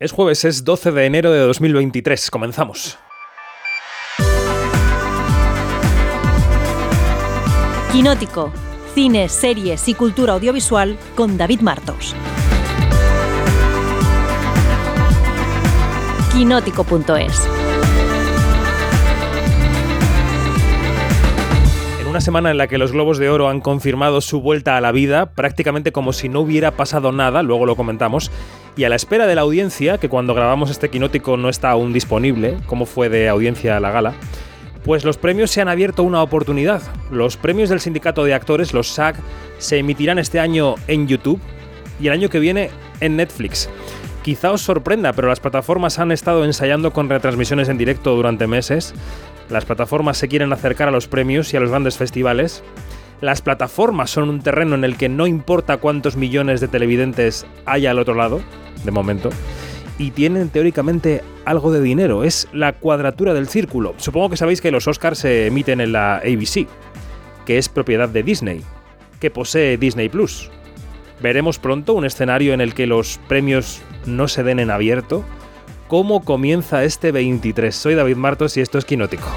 Es jueves, es 12 de enero de 2023. Comenzamos. Quinótico. Cine, series y cultura audiovisual con David Martos. Quinótico.es En una semana en la que los Globos de Oro han confirmado su vuelta a la vida, prácticamente como si no hubiera pasado nada, luego lo comentamos, y a la espera de la audiencia, que cuando grabamos este quinótico no está aún disponible, como fue de audiencia la gala, pues los premios se han abierto una oportunidad. Los premios del sindicato de actores, los SAG, se emitirán este año en YouTube y el año que viene en Netflix. Quizá os sorprenda, pero las plataformas han estado ensayando con retransmisiones en directo durante meses. Las plataformas se quieren acercar a los premios y a los grandes festivales. Las plataformas son un terreno en el que no importa cuántos millones de televidentes haya al otro lado, de momento, y tienen teóricamente algo de dinero. Es la cuadratura del círculo. Supongo que sabéis que los Oscars se emiten en la ABC, que es propiedad de Disney, que posee Disney Plus. Veremos pronto un escenario en el que los premios no se den en abierto. ¿Cómo comienza este 23? Soy David Martos y esto es Quinótico.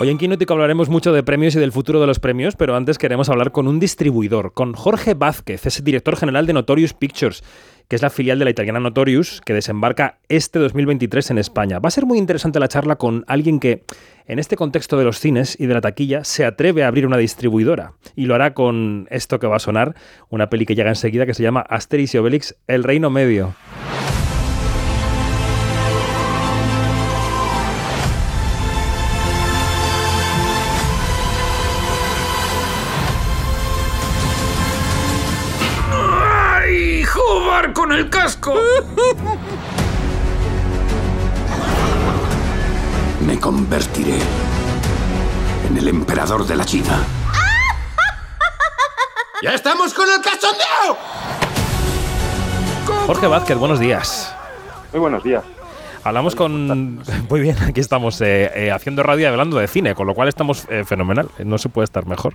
Hoy en Quinótico hablaremos mucho de premios y del futuro de los premios, pero antes queremos hablar con un distribuidor, con Jorge Vázquez, es director general de Notorious Pictures, que es la filial de la italiana Notorious, que desembarca este 2023 en España. Va a ser muy interesante la charla con alguien que, en este contexto de los cines y de la taquilla, se atreve a abrir una distribuidora. Y lo hará con esto que va a sonar, una peli que llega enseguida que se llama Asterix y Obelix, El Reino Medio. Me convertiré en el emperador de la China. ¡Ya estamos con el cachondeo! Jorge Vázquez, buenos días. Muy buenos días. Hablamos con... Muy bien, aquí estamos eh, eh, haciendo radio y hablando de cine, con lo cual estamos eh, fenomenal. No se puede estar mejor.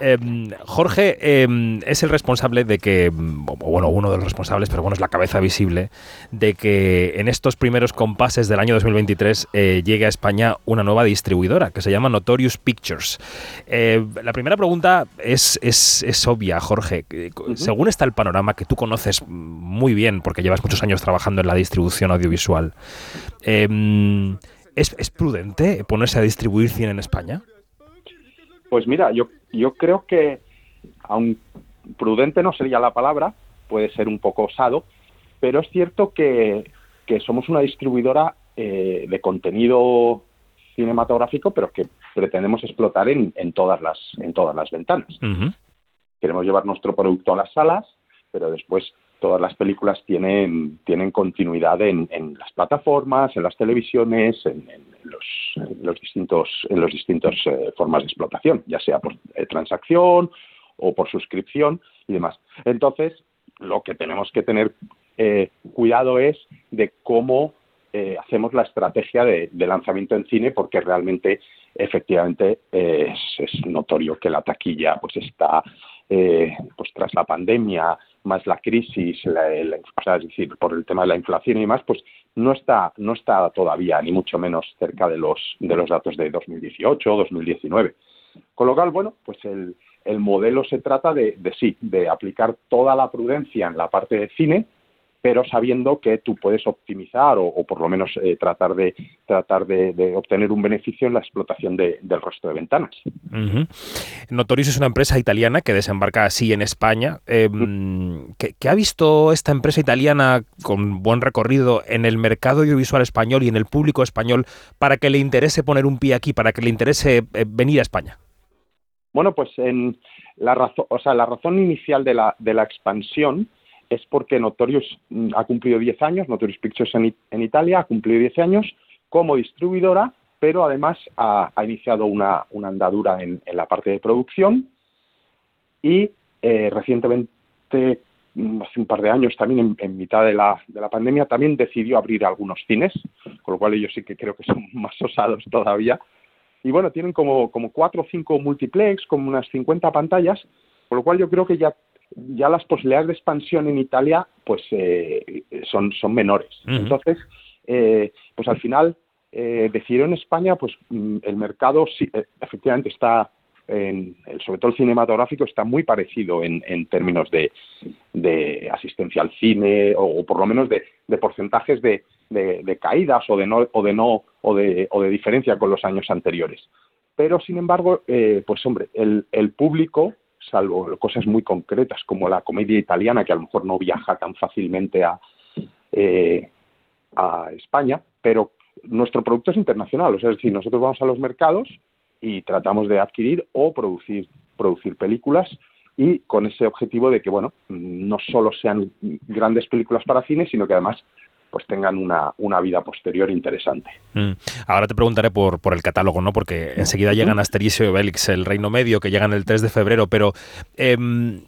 Em, Jorge em, es el responsable de que, bueno, uno de los responsables, pero bueno, es la cabeza visible, de que en estos primeros compases del año 2023 eh, llegue a España una nueva distribuidora que se llama Notorious Pictures. Eh, la primera pregunta es, es, obvia, Jorge. Según está el panorama que tú conoces muy bien, porque llevas muchos años trabajando en la distribución audiovisual, em, ¿es, ¿es prudente ponerse a distribuir cine en España? Pues mira, yo, yo creo que, aun prudente no sería la palabra, puede ser un poco osado, pero es cierto que, somos una distribuidora eh, de contenido cinematográfico, pero que pretendemos explotar en, en, todas, las, en todas las ventanas. Queremos llevar nuestro producto a las salas, pero después todas las películas tienen, tienen continuidad en, en las plataformas, en las televisiones, en, los, los, distintos, en los distintos eh, formas de explotación, ya sea por eh, transacción o por suscripción y demás. Entonces, lo que tenemos que tener eh, cuidado es de cómo hacemos la estrategia de, lanzamiento en cine, porque realmente, efectivamente, es, es, notorio que la taquilla pues está, pues tras la pandemia, más la crisis, es decir, por el tema de la inflación y demás, pues no está, no está todavía ni mucho menos cerca de los, de los datos de 2018 o 2019. Con lo cual, bueno, pues el, el modelo se trata de, de sí, de aplicar toda la prudencia en la parte de cine, pero sabiendo que tú puedes optimizar o, por lo menos eh, tratar de tratar de, obtener un beneficio en la explotación del resto de ventanas. Notorious es una empresa italiana que desembarca así en España. Em, ¿qué, ha visto esta empresa italiana con buen recorrido en el mercado audiovisual español y en el público español para que le interese poner un pie aquí, para que le interese eh, venir a España? Bueno, pues en la razón, o sea, la razón inicial de la, de la expansión es porque Notorious mm, ha cumplido 10 años, Notorious Pictures en, Italia ha cumplido 10 años como distribuidora, pero además ha, iniciado una, andadura en, la parte de producción y eh, recientemente, mm, hace un par de años también, en, mitad de la, de la, pandemia, también decidió abrir algunos cines, con lo cual ellos sí que creo que son más osados todavía. Y bueno, tienen como, como cuatro o cinco multiplex, como unas 50 pantallas, con lo cual yo creo que ya ya las posibilidades de expansión en Italia pues eh, son, son menores. Entonces, eh, pues al final, eh, en España, pues mm, el mercado sí, eh, efectivamente está, en, sobre todo el cinematográfico, está muy parecido en, en términos de, de, asistencia al cine o, por lo menos de, de porcentajes de, de, caídas o de no o de no o de, o de diferencia con los años anteriores. Pero sin embargo, pues hombre, el, el público salvo cosas muy concretas como la comedia italiana, que a lo mejor no viaja tan fácilmente a, eh, a España, pero nuestro producto es internacional, o sea, es decir, nosotros vamos a los mercados y tratamos de adquirir o producir, producir películas y con ese objetivo de que, bueno, no solo sean grandes películas para cine, sino que además pues tengan una, una vida posterior interesante. Mm. Ahora te preguntaré por, por el catálogo, ¿no? Porque enseguida llegan Asterix y Obelix, el Reino Medio, que llegan el 3 de febrero, pero em,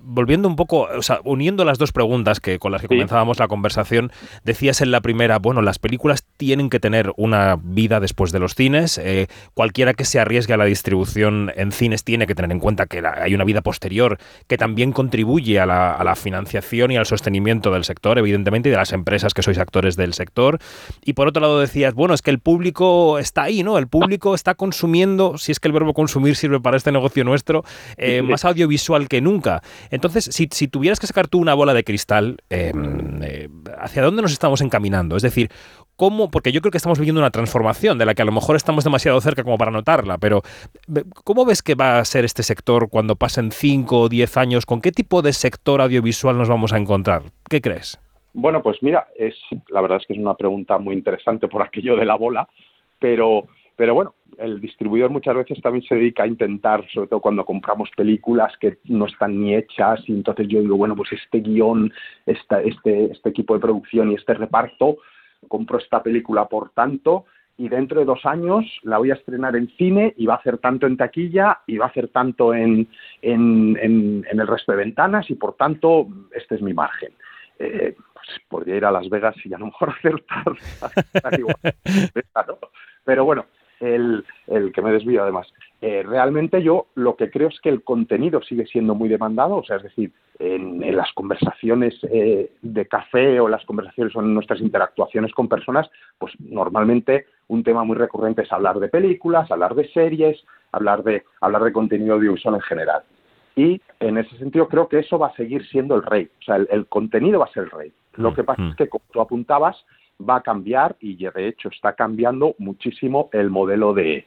volviendo un poco, o sea, uniendo las dos preguntas que con las que comenzábamos la conversación, decías en la primera, bueno, las películas tienen que tener una vida después de los cines, eh, cualquiera que se arriesgue a la distribución en cines tiene que tener en cuenta que hay una vida posterior que también contribuye a la, a la financiación y al sostenimiento del sector, evidentemente, y de las empresas que son actores del sector. Y por otro lado decías, bueno, es que el público está ahí, ¿no? El público está consumiendo, si es que el verbo consumir sirve para este negocio nuestro, eh, más audiovisual que nunca. Entonces, si, si, tuvieras que sacar tú una bola de cristal, em, eh, ¿hacia dónde nos estamos encaminando? Es decir, ¿cómo? Porque yo creo que estamos viviendo una transformación de la que a lo mejor estamos demasiado cerca como para notarla, pero ¿cómo ves que va a ser este sector cuando pasen 5 o 10 años? ¿Con qué tipo de sector audiovisual nos vamos a encontrar? ¿Qué crees? Bueno, pues mira, es la verdad es que es una pregunta muy interesante por aquello de la bola, pero pero bueno, el distribuidor muchas veces también se dedica a intentar, sobre todo cuando compramos películas que no están ni hechas, y entonces yo digo, bueno, pues este guion, esta, este, este equipo de producción y este reparto, compro esta película por tanto, y dentro de dos años la voy a estrenar en cine y va a hacer tanto en taquilla y va a hacer tanto en, en, en, el resto de ventanas y por tanto este es mi margen. Eh, podría ir a Las Vegas y a lo mejor acertar. Pero bueno, el, el, que me desvío además. Eh, realmente yo lo que creo es que el contenido sigue siendo muy demandado, o sea, es decir, en, en las conversaciones eh, de café o las conversaciones o en nuestras interactuaciones con personas, pues normalmente un tema muy recurrente es hablar de películas, hablar de series, hablar de, hablar de contenido audiovisual en general. Y en ese sentido creo que eso va a seguir siendo el rey, o sea, el, contenido va a ser el rey. Lo mm, que pasa es mm. que, como tú apuntabas, va a cambiar y de hecho está cambiando muchísimo el modelo de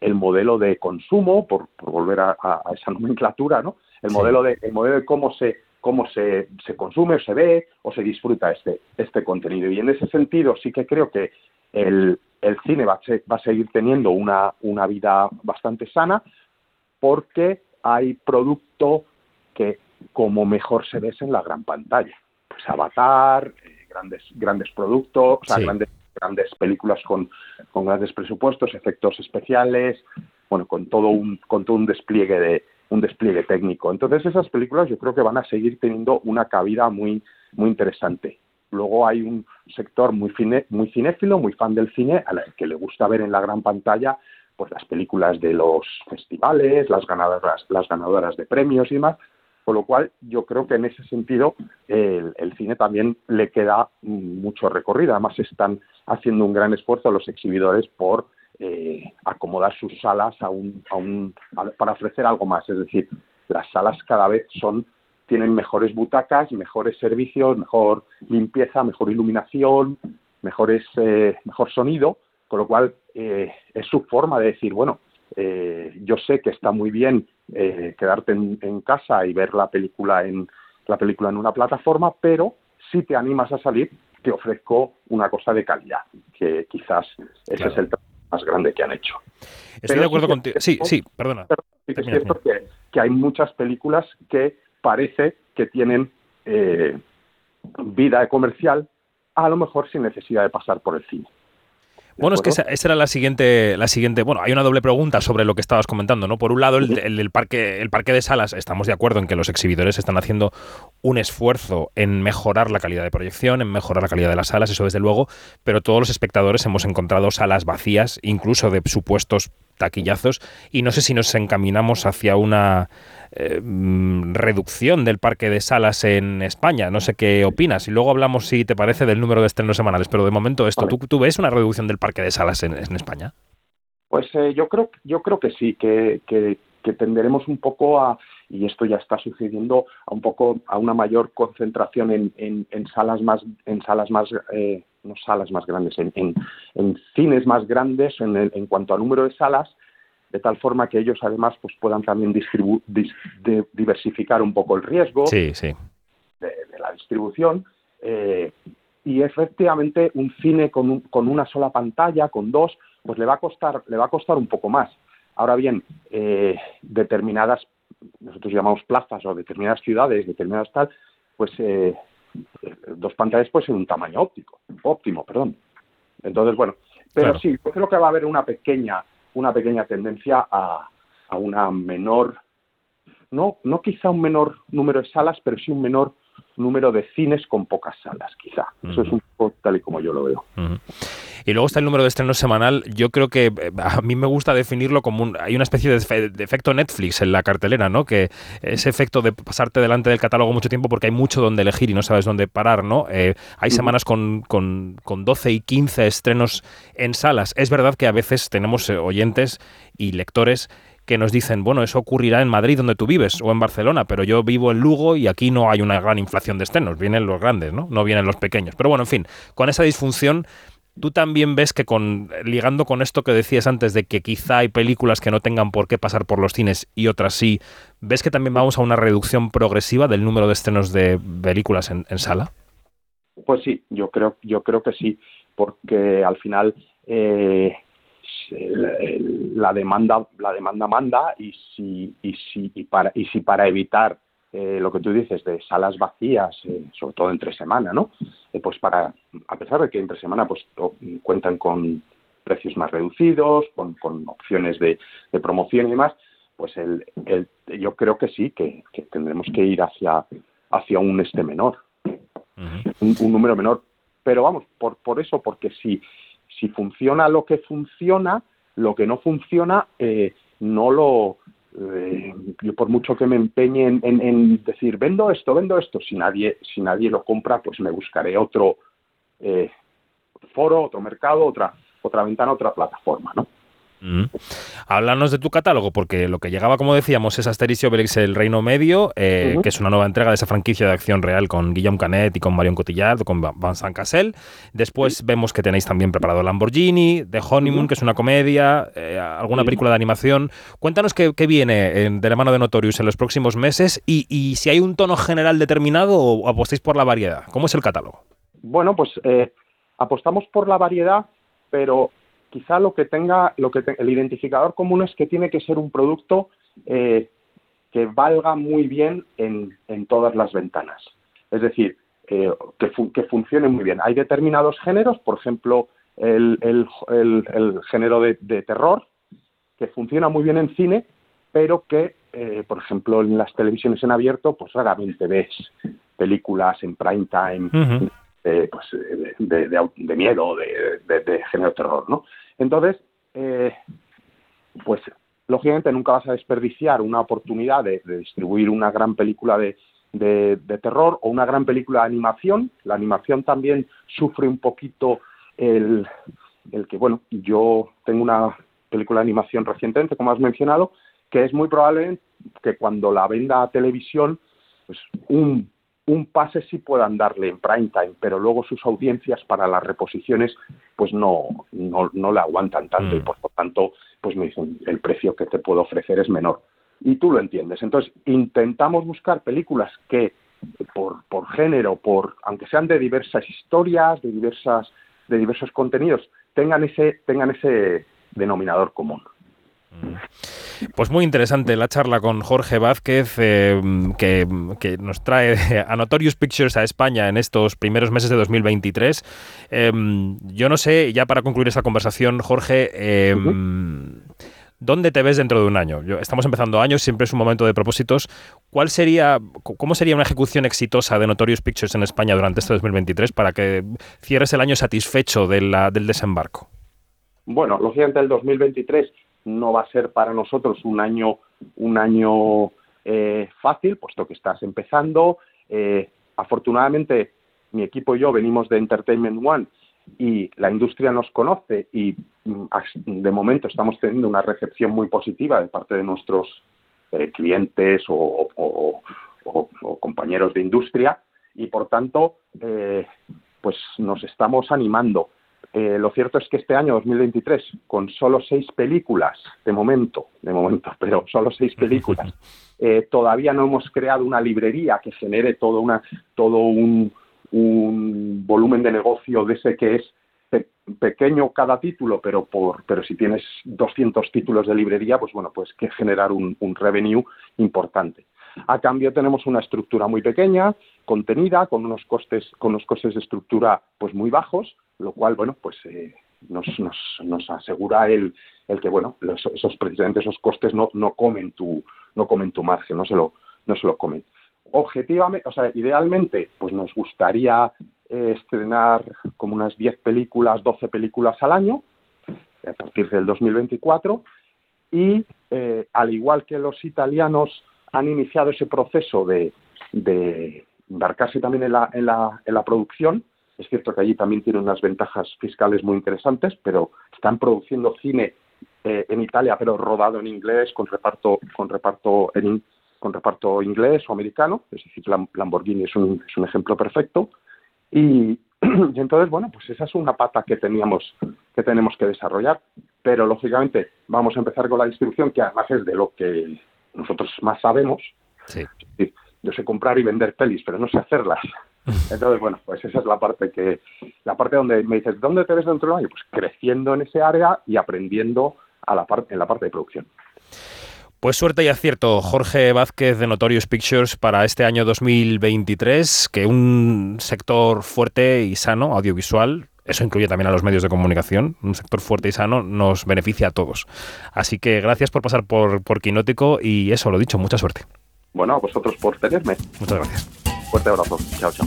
el modelo de consumo, por, volver a, esa nomenclatura, ¿no? El modelo de el modelo de cómo se cómo se, se consume, se ve o se disfruta este, este contenido. Y en ese sentido sí que creo que el, el cine va a, va a seguir teniendo una, una vida bastante sana porque hay producto que como mejor se ve en la gran pantalla. Pues Avatar, eh, grandes, grandes productos, o sea, grandes, grandes películas con, con grandes presupuestos, efectos especiales, bueno, con todo un, con todo un despliegue de, un despliegue técnico. Entonces esas películas yo creo que van a seguir teniendo una cabida muy, muy interesante. Luego hay un sector muy, cine, muy cinéfilo, muy fan del cine, a la que le gusta ver en la gran pantalla pues las películas de los festivales, las ganadoras, las ganadoras de premios y demás, con lo cual yo creo que en ese sentido el, cine también le queda mucho recorrido. Además están haciendo un gran esfuerzo los exhibidores por eh, acomodar sus salas a un, a un, para ofrecer algo más. Es decir, las salas cada vez son tienen mejores butacas, mejores servicios, mejor limpieza, mejor iluminación, mejores, eh, mejor sonido, con lo cual eh, es su forma de decir, bueno, eh, yo sé que está muy bien eh, quedarte en, casa y ver la película en la película en una plataforma, pero si te animas a salir, te ofrezco una cosa de calidad, que quizás ese es el más grande que han hecho. Estoy de acuerdo contigo. Sí, sí, perdona. es cierto que, hay muchas películas que parece que tienen vida comercial, a lo mejor sin necesidad de pasar por el cine. Bueno, es que esa, era la siguiente, la siguiente. Bueno, hay una doble pregunta sobre lo que estabas comentando, ¿no? Por un lado, el, parque, el parque de salas, estamos de acuerdo en que los exhibidores están haciendo un esfuerzo en mejorar la calidad de proyección, en mejorar la calidad de las salas, eso desde luego, pero todos los espectadores hemos encontrado salas vacías, incluso de supuestos taquillazos y no sé si nos encaminamos hacia una eh, mm, reducción del parque de salas en España. No sé qué opinas. Y luego hablamos, si te parece, del número de estrenos semanales. Pero de momento esto, ¿tú, ves una reducción del parque de salas en, España? Pues eh, yo creo yo creo que sí, que, que, tenderemos un poco a, y esto ya está sucediendo, a un poco a una mayor concentración en, en, salas más, en salas más, eh, no salas más grandes, en, en cines más grandes en, en cuanto a número de salas de tal forma que ellos además pues puedan también diversificar un poco el riesgo De, la distribución. Eh, y efectivamente un cine con, con, una sola pantalla, con dos, pues le va a costar, le va a costar un poco más. Ahora bien, eh, determinadas, nosotros llamamos plazas o determinadas ciudades, determinadas tal, pues eh, dos pantallas puede ser un tamaño óptico, óptimo, perdón. Entonces, bueno, pero sí, yo creo que va a haber una pequeña una pequeña tendencia a, a una menor, no, no quizá un menor número de salas, pero sí un menor número de cines con pocas salas, quizá. Eso es un poco tal y como yo lo veo. Y luego está el número de estrenos semanal. Yo creo que eh, a mí me gusta definirlo como un, hay una especie de, efecto Netflix en la cartelera, ¿no? Que ese efecto de pasarte delante del catálogo mucho tiempo porque hay mucho donde elegir y no sabes dónde parar, ¿no? Eh, hay semanas con, con, con 12 y 15 estrenos en salas. Es verdad que a veces tenemos eh, oyentes y lectores que nos dicen, bueno, eso ocurrirá en Madrid donde tú vives o en Barcelona, pero yo vivo en Lugo y aquí no hay una gran inflación de estrenos, vienen los grandes, ¿no? No vienen los pequeños. Pero bueno, en fin, con esa disfunción ¿Tú también ves que con ligando con esto que decías antes de que quizá hay películas que no tengan por qué pasar por los cines y otras sí, ves que también vamos a una reducción progresiva del número de estrenos de películas en, sala? Pues sí, yo creo, yo creo que sí, porque al final eh, la demanda la demanda manda y si y si y para y si para evitar eh, lo que tú dices de salas vacías eh, sobre todo entre semana no eh, pues para a pesar de que entre semana pues cuentan con precios más reducidos con, con opciones de, de, promoción y demás pues el, el, yo creo que sí que, tendremos que ir hacia hacia un este menor. Un, un número menor. Pero vamos por por eso porque si si funciona lo que funciona, lo que no funciona eh, no lo... Eh, yo por mucho que me empeñe en, decir vendo esto, vendo esto, si nadie, si nadie lo compra, pues me buscaré otro eh, foro, otro mercado, otra, otra ventana, otra plataforma, ¿no? Mm. Háblanos de tu catálogo, porque lo que llegaba, como decíamos, es Asterix y Obelix El Reino Medio, eh, que es una nueva entrega de esa franquicia de acción real con Guillaume Canet y con Marion Cotillard, con Vincent Cassel. Después vemos que tenéis también preparado Lamborghini, The Honeymoon, que es una comedia, eh, alguna película de animación. Cuéntanos qué, viene de la mano de Notorious en los próximos meses y, si hay un tono general determinado o apostáis por la variedad. ¿Cómo es el catálogo? Bueno, pues eh, apostamos por la variedad, pero quizá lo que tenga, lo que el identificador común es que tiene que ser un producto eh, que valga muy bien en, en, todas las ventanas. Es decir, eh, que, que, funcione muy bien. Hay determinados géneros, por ejemplo, el, el, el, género de, terror, que funciona muy bien en cine, pero que, eh, por ejemplo, en las televisiones en abierto, pues raramente ves películas en prime time pues, de, de, miedo, de, género terror, ¿no? Entonces, eh, pues lógicamente nunca vas a desperdiciar una oportunidad de, distribuir una gran película de, terror o una gran película de animación. La animación también sufre un poquito el, el que, bueno, yo tengo una película de animación recientemente, como has mencionado, que es muy probable que cuando la venda a televisión, pues un un pase sí puedan darle en prime time, pero luego sus audiencias para las reposiciones pues no, no, no le aguantan tanto y mm. por lo tanto pues me dicen el precio que te puedo ofrecer es menor. Y tú lo entiendes. Entonces intentamos buscar películas que por, por género, por aunque sean de diversas historias, de diversas de diversos contenidos, tengan ese tengan ese denominador común. Pues muy interesante la charla con Jorge Vázquez, eh, que, nos trae a Notorious Pictures a España en estos primeros meses de 2023. Em, yo no sé, ya para concluir esta conversación, Jorge, em, ¿dónde te ves dentro de un año? estamos empezando años, siempre es un momento de propósitos. ¿Cuál sería, ¿Cómo sería una ejecución exitosa de Notorious Pictures en España durante este 2023 para que cierres el año satisfecho del desembarco? Bueno, lógicamente el 2023 no va a ser para nosotros un año, un año eh, fácil, puesto que estás empezando. Eh, afortunadamente, mi equipo y yo venimos de Entertainment One y la industria nos conoce y mm, de momento estamos teniendo una recepción muy positiva de parte de nuestros eh, clientes o, compañeros de industria y por tanto pues nos estamos animando eh, lo cierto es que este año 2023, con solo seis películas, de momento, de momento, pero solo seis películas, eh, todavía no hemos creado una librería que genere todo, una, todo un, volumen de negocio de ese que es pequeño cada título, pero por, pero si tienes 200 títulos de librería, pues bueno, pues que generar un, un revenue importante. A cambio tenemos una estructura muy pequeña, contenida, con unos costes, con unos costes de estructura pues muy bajos, lo cual, bueno, pues eh, nos, nos, nos, asegura el, el que, bueno, esos precisamente esos costes no, no comen tu, no comen tu margen, no se lo, no se lo comen. Objetivamente, o sea, idealmente, pues nos gustaría eh, estrenar como unas 10 películas, 12 películas al año, a partir del 2024, y eh, al igual que los italianos han iniciado ese proceso de, de embarcarse también en la, en la, en la producción, es cierto que allí también tiene unas ventajas fiscales muy interesantes, pero están produciendo cine eh, en Italia, pero rodado en inglés, con reparto, con reparto en, con reparto inglés o americano, es decir, Lamborghini es un, es un ejemplo perfecto. Y, y, entonces, bueno, pues esa es una pata que teníamos, que tenemos que desarrollar. Pero lógicamente vamos a empezar con la distribución, que además es de lo que nosotros más sabemos. Sí. Yo sé comprar y vender pelis, pero no sé hacerlas. Entonces, bueno, pues esa es la parte que, la parte donde me dices, ¿dónde te ves dentro de un año? Pues creciendo en ese área y aprendiendo a la parte, en la parte de producción. Pues suerte y acierto, Jorge Vázquez de Notorious Pictures para este año 2023, que un sector fuerte y sano, audiovisual, eso incluye también a los medios de comunicación, un sector fuerte y sano nos beneficia a todos. Así que gracias por pasar por, por Quinótico y eso, lo dicho, mucha suerte. Bueno, a vosotros por tenerme. Muchas gracias. Fuerte abrazo. Chao, chao.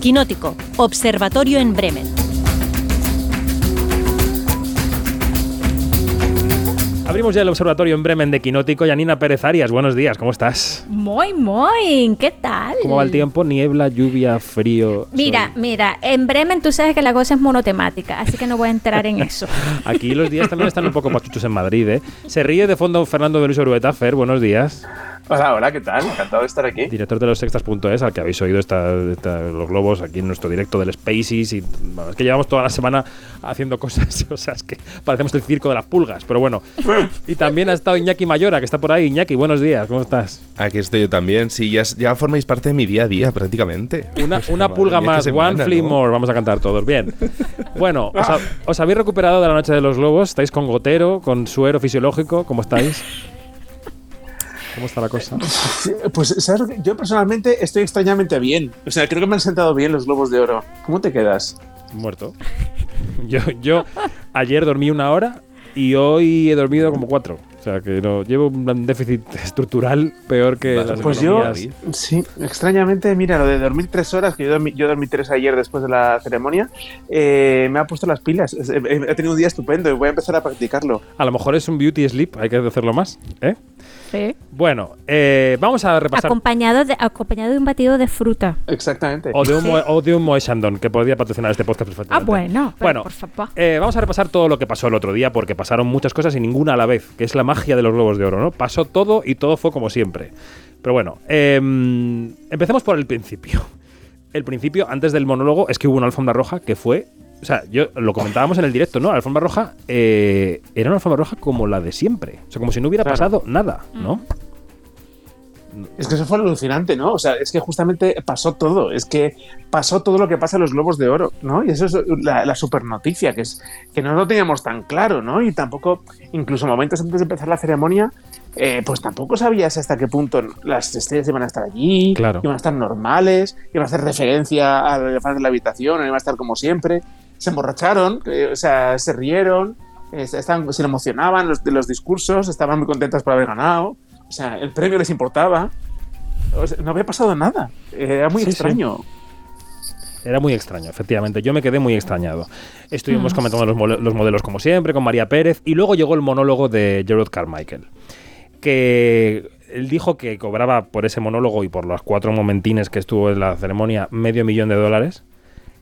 Quinótico, Observatorio en Bremen. Abrimos ya el observatorio en Bremen de Quinótico. Yanina Pérez Arias, buenos días, ¿cómo estás? Muy, muy, ¿qué tal? ¿Cómo va el tiempo? Niebla, lluvia, frío. Mira, mira, en Bremen tú sabes que la cosa es monotemática, así que no voy a entrar en eso. Aquí los días también están un poco pachuchos en Madrid, ¿eh? Se ríe de fondo Fernando de Luis Orueta. Fer, buenos días. Hola, hola, ¿qué tal? Encantado de estar aquí. Director de los sextas.es, al que habéis oído esta, los globos aquí en nuestro directo del Spaces. Y es que llevamos toda la semana haciendo cosas, o sea, es que parecemos el circo de las pulgas, pero bueno. y también ha estado Iñaki Mayora, que está por ahí. Iñaki, buenos días, ¿cómo estás? Aquí estoy yo también, sí, ya, ya formáis parte de mi día a día prácticamente. Una, una pulga más, one flea more, vamos a cantar todos. Bien. Bueno, os, os habéis recuperado de la noche de los globos, estáis con gotero, con suero fisiológico, ¿cómo estáis? ¿Cómo está la cosa? Pues, ¿sabes? Yo personalmente estoy extrañamente bien. O sea, creo que me han sentado bien los globos de oro. ¿Cómo te quedas? Muerto. Yo, yo ayer dormí una hora y hoy he dormido como cuatro. O sea, que no, llevo un déficit estructural peor que las Pues yo, sí, extrañamente, mira, lo de dormir tres horas, que yo dormí, yo dormí tres ayer después de la ceremonia, eh, me ha puesto las pilas. He, tenido un día estupendo y voy a empezar a practicarlo. A lo mejor es un beauty sleep, hay que hacerlo más, ¿eh? Sí. Bueno, eh, vamos a repasar. Acompañado de, acompañado de un batido de fruta. Exactamente. O de un, o de un Moe Shandon, que podría patrocinar este podcast perfectamente. Ah, bueno. Bueno, por favor. Eh, vamos a repasar todo lo que pasó el otro día, porque pasaron muchas cosas y ninguna a la vez, que es la magia de los globos de oro, ¿no? Pasó todo y todo fue como siempre. Pero bueno, em, empecemos por el principio. El principio, antes del monólogo, es que hubo una alfombra roja que fue o sea, yo lo comentábamos en el directo, ¿no? La alfombra roja eh, era una alfombra roja como la de siempre. O sea, como si no hubiera pasado nada, ¿no? Mm. Es que eso fue alucinante, ¿no? O sea, es que justamente pasó todo. Es que pasó todo lo que pasa en los globos de oro, ¿no? Y eso es la, super noticia, que es que no lo teníamos tan claro, ¿no? Y tampoco, incluso momentos antes de empezar la ceremonia, eh, pues tampoco sabías hasta qué punto las estrellas iban a estar allí, claro. iban a estar normales, iban a hacer referencia al elefante de la habitación, iban a estar como siempre se emborracharon, o sea, se rieron, estaban, se emocionaban los, de los discursos, estaban muy contentas por haber ganado, o sea, el premio les importaba. no había pasado nada, era muy extraño. Era muy extraño, efectivamente. Yo me quedé muy extrañado. Estuvimos comentando los, los modelos como siempre, con María Pérez, y luego llegó el monólogo de Gerard Carmichael, que él dijo que cobraba por ese monólogo y por los cuatro momentines que estuvo en la ceremonia medio millón de dólares,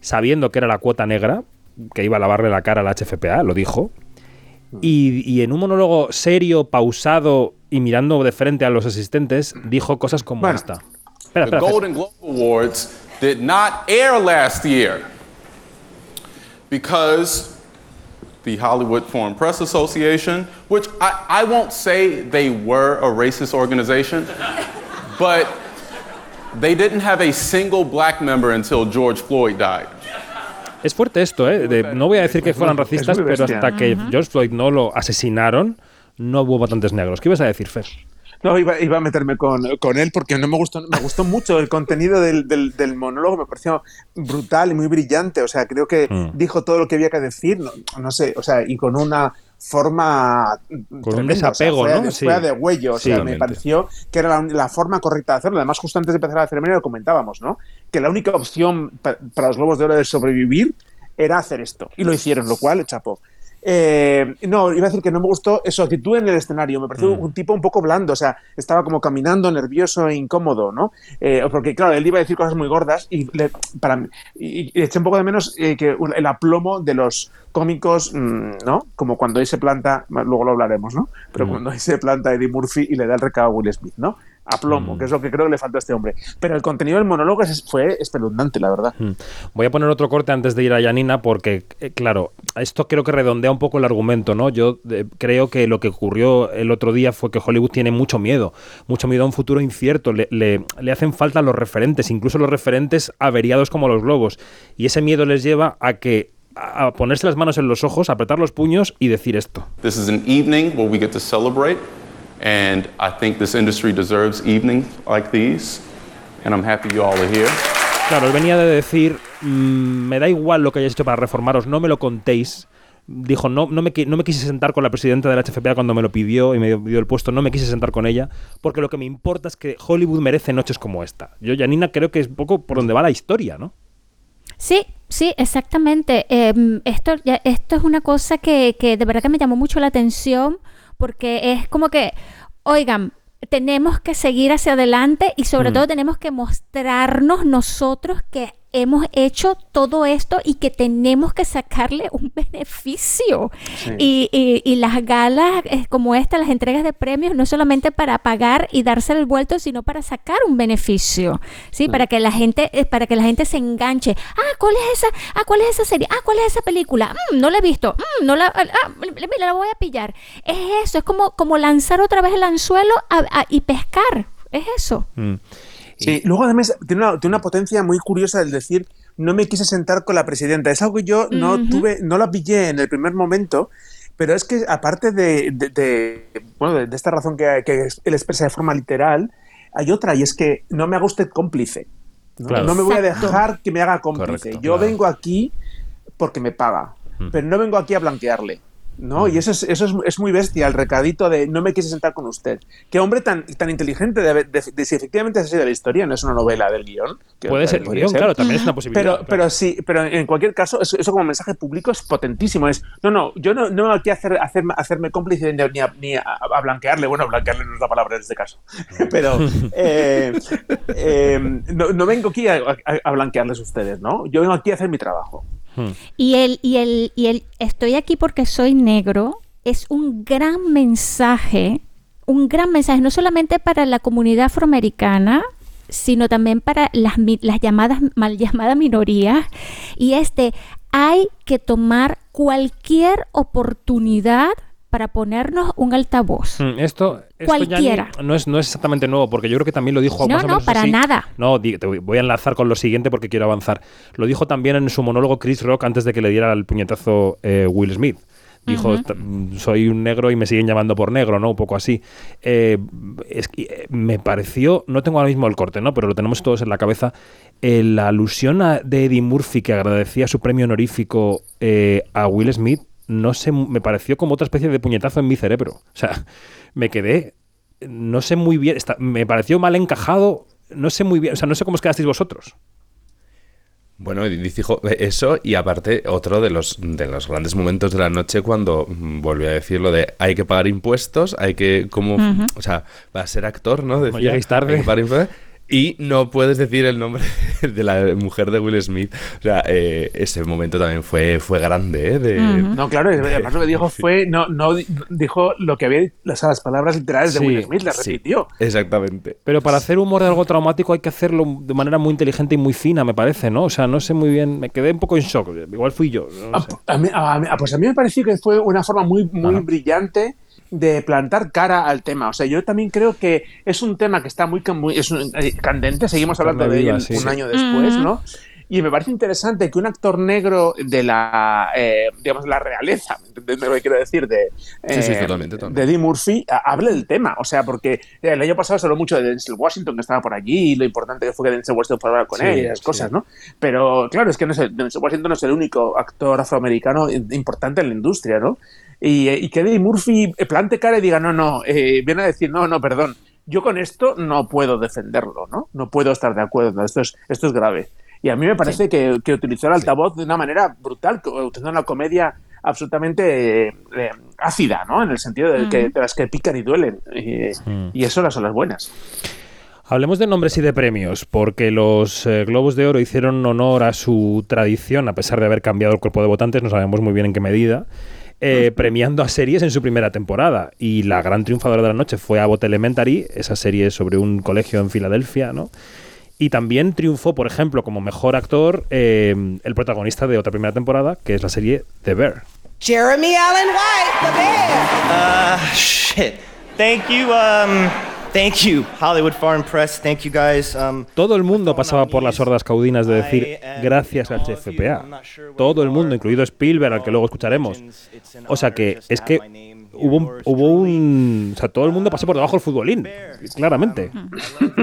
sabiendo que era la cuota negra, que iba a lavarle la cara a la HFPA, lo dijo. Y, y en un monólogo serio, pausado y mirando de frente a los asistentes, dijo cosas como Bueno. esta. Espera, The espera, espera. Golden Globe Awards did not air last year because the Hollywood Foreign Press Association, which I, I won't say they were a racist organization, but they didn't have a single black member until George Floyd died. Es fuerte esto, ¿eh? De- no voy a decir que fueran racistas, pero hasta que George Floyd no lo asesinaron, no hubo votantes negros. ¿Qué ibas a decir, Fer? No, iba, iba a meterme con, con él porque no me gustó, me gustó mucho el contenido del, del- del monólogo, me pareció brutal y muy brillante. O sea, creo que Mm. dijo todo lo que había que decir, no, no sé, o sea, y con una forma un desapego, ¿no? De, Sí. fue de huello, o Sí, sea, me pareció que era la, la forma correcta de hacerlo. Además, justo antes de empezar la ceremonia lo comentábamos, ¿no? Que la única opción pa- para los Globos de Oro de sobrevivir era hacer esto. Y lo hicieron, lo cual, chapó. Eh, no, iba a decir que no me gustó su actitud en el escenario. Me pareció Mm. un tipo un poco blando, o sea, estaba como caminando nervioso e incómodo, ¿no? Eh, porque, claro, él iba a decir cosas muy gordas y le, para, mí- y, y eché un poco de menos eh, que el aplomo de los cómicos, mm, ¿no? Como cuando ahí se planta, luego lo hablaremos, ¿no? Pero Mm. cuando ahí se planta Eddie Murphy y le da el recado a Will Smith, ¿no? Aplomo, Mm. que es lo que creo que le falta a este hombre. Pero el contenido del monólogo es- fue espeluznante, la verdad. Mm. Voy a poner otro corte antes de ir a Yanina porque, eh, claro, esto creo que redondea un poco el argumento, ¿no? Yo eh, creo que lo que ocurrió el otro día fue que Hollywood tiene mucho miedo, mucho miedo a un futuro incierto, le, le- le hacen falta los referentes, incluso los referentes averiados como los globos, y ese miedo les lleva a que a a ponerse las manos en los ojos, apretar los puños y decir esto. This is an evening where we get to celebrate, and I think this industry deserves evenings like these, and I'm happy you all are here. Claro, él venía de decir, "Mm, me da igual lo que hayáis hecho para reformaros, no me lo contéis. Dijo, no, no, me, no me quise sentar con la presidenta de la HFPA cuando me lo pidió y me dio el puesto, no me quise sentar con ella, porque lo que me importa es que Hollywood merece noches como esta. Yo, Janina, creo que es un poco por donde va la historia, ¿no? Sí, sí, exactamente. Em, esto, ya- esto es una cosa que, que de verdad que me llamó mucho la atención porque es como que, oigan, tenemos que seguir hacia adelante y sobre Mm. todo tenemos que mostrarnos nosotros que hemos hecho todo esto y que tenemos que sacarle un beneficio. Sí. Y, y- y las galas eh, como esta, las entregas de premios, no solamente para pagar y darse el vuelto, sino para sacar un beneficio, ¿sí? Para que la gente, eh, para que la gente se enganche. Ah, ¿cuál es esa? Ah, ¿cuál es esa serie? Ah, ¿cuál es esa película? Mm, no la he visto. Mm, no la, ah, mira, la voy a pillar. Es eso, es como, como lanzar otra vez el anzuelo a- a- y pescar. Es eso. Mm. Sí, luego además tiene una, tiene una potencia muy curiosa el decir no me quise sentar con la presidenta. Es algo que yo no tuve, no la pillé en el primer momento, pero es que aparte de, de- de- bueno, de, de esta razón que, que él expresa de forma literal, hay otra, y es que no me haga usted cómplice. No, Claro. No me voy a dejar que me haga cómplice. Correcto, yo claro. vengo aquí porque me paga, Mm. pero no vengo aquí a blanquearle. ¿No? Y eso, es, eso es, es muy bestia, el recadito de no me quise sentar con usted. Qué hombre tan, tan inteligente de, de- de si efectivamente ha sido la historia, no es una novela del guion. que Puede ser, podría guion, claro, también es una posibilidad. Pero, claro. pero sí, pero en cualquier caso, eso, eso como mensaje público es potentísimo. Es, no, no, yo no, no vengo aquí a hacer, hacerme, hacerme cómplice ni, a, ni a- blanquearle. Bueno, blanquearle no es la palabra en este caso. Pero eh, eh, no, no vengo aquí a, a- a blanquearles ustedes, ¿no? Yo vengo aquí a hacer mi trabajo. Hmm. Y el, y el, y el estoy aquí porque soy negro es un gran mensaje, un gran mensaje, no solamente para la comunidad afroamericana, sino también para las, las llamadas, mal llamadas minorías. Y este, hay que tomar cualquier oportunidad para ponernos un altavoz. Mm, Esto, esto Cualquiera. ya no, es, no es exactamente nuevo, porque yo creo que también lo dijo No, más o no, menos para así. nada. No, te voy a enlazar con lo siguiente porque quiero avanzar. Lo dijo también en su monólogo Chris Rock antes de que le diera el puñetazo eh, Will Smith. Dijo, Ujú. "Ta- mm, soy un negro y me siguen llamando por negro, ¿no? Un poco así. Eh, es que, eh, me pareció, no tengo ahora mismo el corte, ¿no? Pero lo tenemos todos en la cabeza. eh, la alusión a- de Eddie Murphy que agradecía su premio honorífico a Will Smith, no sé, me pareció como otra especie de puñetazo en mi cerebro. O sea, me quedé, no sé muy bien, está- me pareció mal encajado, no sé muy bien, o sea, no sé cómo os quedasteis vosotros. Bueno, dijo eso y aparte otro de los, de los grandes momentos de la noche cuando mm, volvió a decir lo de hay que pagar impuestos, hay que como, o sea, va a ser actor, ¿no? Decía, lleguéis tarde. hay que pagar impuestos. Y no puedes decir el nombre de la mujer de Will Smith. O sea, eh, ese momento también fue, fue grande, ¿eh? De, No, claro, además lo que dijo fue, no, no di- dijo lo que había, o sea, las palabras literales de Sí, Will Smith, las sí. repitió. Exactamente. Pero para hacer humor de algo traumático hay que hacerlo de manera muy inteligente y muy fina, me parece, ¿no? O sea, no sé muy bien, me quedé un poco en shock. Igual fui yo. no Ah, sé. a mí- a mí- pues a mí me pareció que fue una forma muy, muy Ajá. brillante de plantar cara al tema. O sea, yo también creo que es un tema que está muy, muy- es un- eh, candente, seguimos hablando de él sí. un Sí. año después, Ujú. ¿no? Y me parece interesante que un actor negro de la, eh, digamos, la realeza, ¿me entiendes lo que quiero decir? De, Sí, sí, eh, totalmente, totalmente. de Eddie Murphy, a- hable del tema. O sea, porque eh, el año pasado se habló mucho de Denzel Washington, que estaba por allí, y lo importante que fue que Denzel Washington fuera con Sí, él y esas sí. cosas, ¿no? Pero claro, es que no es el- Denzel Washington no es el único actor afroamericano importante en la industria, ¿no? Y, eh, y que Eddie Murphy plante cara y diga, no, no, eh, viene a decir, no, no, perdón, yo con esto no puedo defenderlo, ¿no? No puedo estar de acuerdo, esto es, esto es grave. Y a mí me parece que, que utilizó el altavoz de una manera brutal, utilizando una comedia absolutamente eh, eh, ácida, ¿no? En el sentido de, que, de las que pican y duelen. Y, Mm. y eso las son las buenas. Hablemos de nombres y de premios, porque los eh, Globos de Oro hicieron honor a su tradición, a pesar de haber cambiado el cuerpo de votantes, no sabemos muy bien en qué medida, eh, premiando a series en su primera temporada. Y la gran triunfadora de la noche fue Abbott Elementary, esa serie sobre un colegio en Filadelfia, ¿no? Y también triunfó, por ejemplo, como mejor actor eh, el protagonista de otra primera temporada, que es la serie The Bear. Jeremy Allen White, the bear. Uh, shit. Thank you, um, thank you, Hollywood Foreign Press. Thank you guys. Um, Todo el mundo pasaba por las sordas caudinas de decir gracias al CFPA. Todo el mundo, incluido Spielberg, al que luego escucharemos. O sea que es que hubo un, hubo un... O sea, todo el mundo pasó por debajo del futbolín, claramente.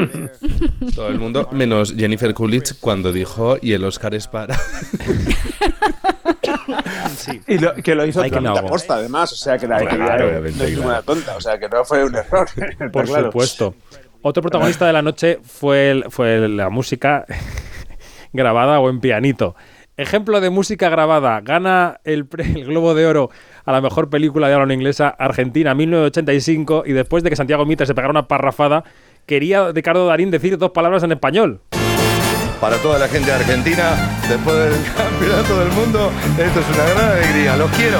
Todo el mundo, menos Jennifer Coolidge cuando dijo y el Oscar es para. Y lo, que lo hizo Ay, que ahogo. aposta, además. O sea, que la Claro, no es tonta. O sea, que no fue un error. Por claro. supuesto. Otro protagonista de la noche fue, el- fue la música grabada o en pianito. Ejemplo de música grabada. Gana el, pre- el Globo de Oro a la mejor película de habla no inglesa Argentina 1985 y después de que Santiago Mitre se pegara una parrafada, quería Ricardo Darín decir dos palabras en español. Para toda la gente de Argentina, después del campeonato del mundo, esto es una gran alegría. Los quiero.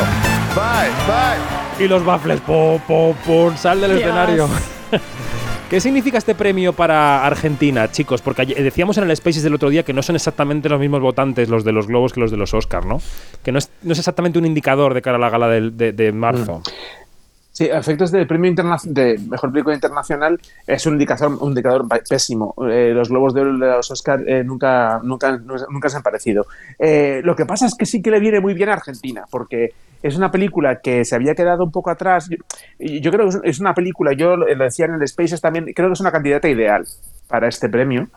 Bye, bye. Y los baffles, pum, pum, pum, sal del Dios. escenario. ¿Qué significa este premio para Argentina, chicos? Porque ayer- decíamos en el Spaces del otro día que no son exactamente los mismos votantes los de los Globos que los de los Oscar, ¿no? Que no es, no es exactamente un indicador de cara a la gala de, de marzo. Sí, a efectos del premio de mejor película internacional es un indicador, un indicador pésimo. Eh, los globos de de los Oscar eh, nunca, nunca, nunca se han parecido. Eh, lo que pasa es que sí que le viene muy bien a Argentina, porque es una película que se había quedado un poco atrás. Yo, creo que es- una película, yo lo decía en el Spaces también, creo que es una candidata ideal para este premio.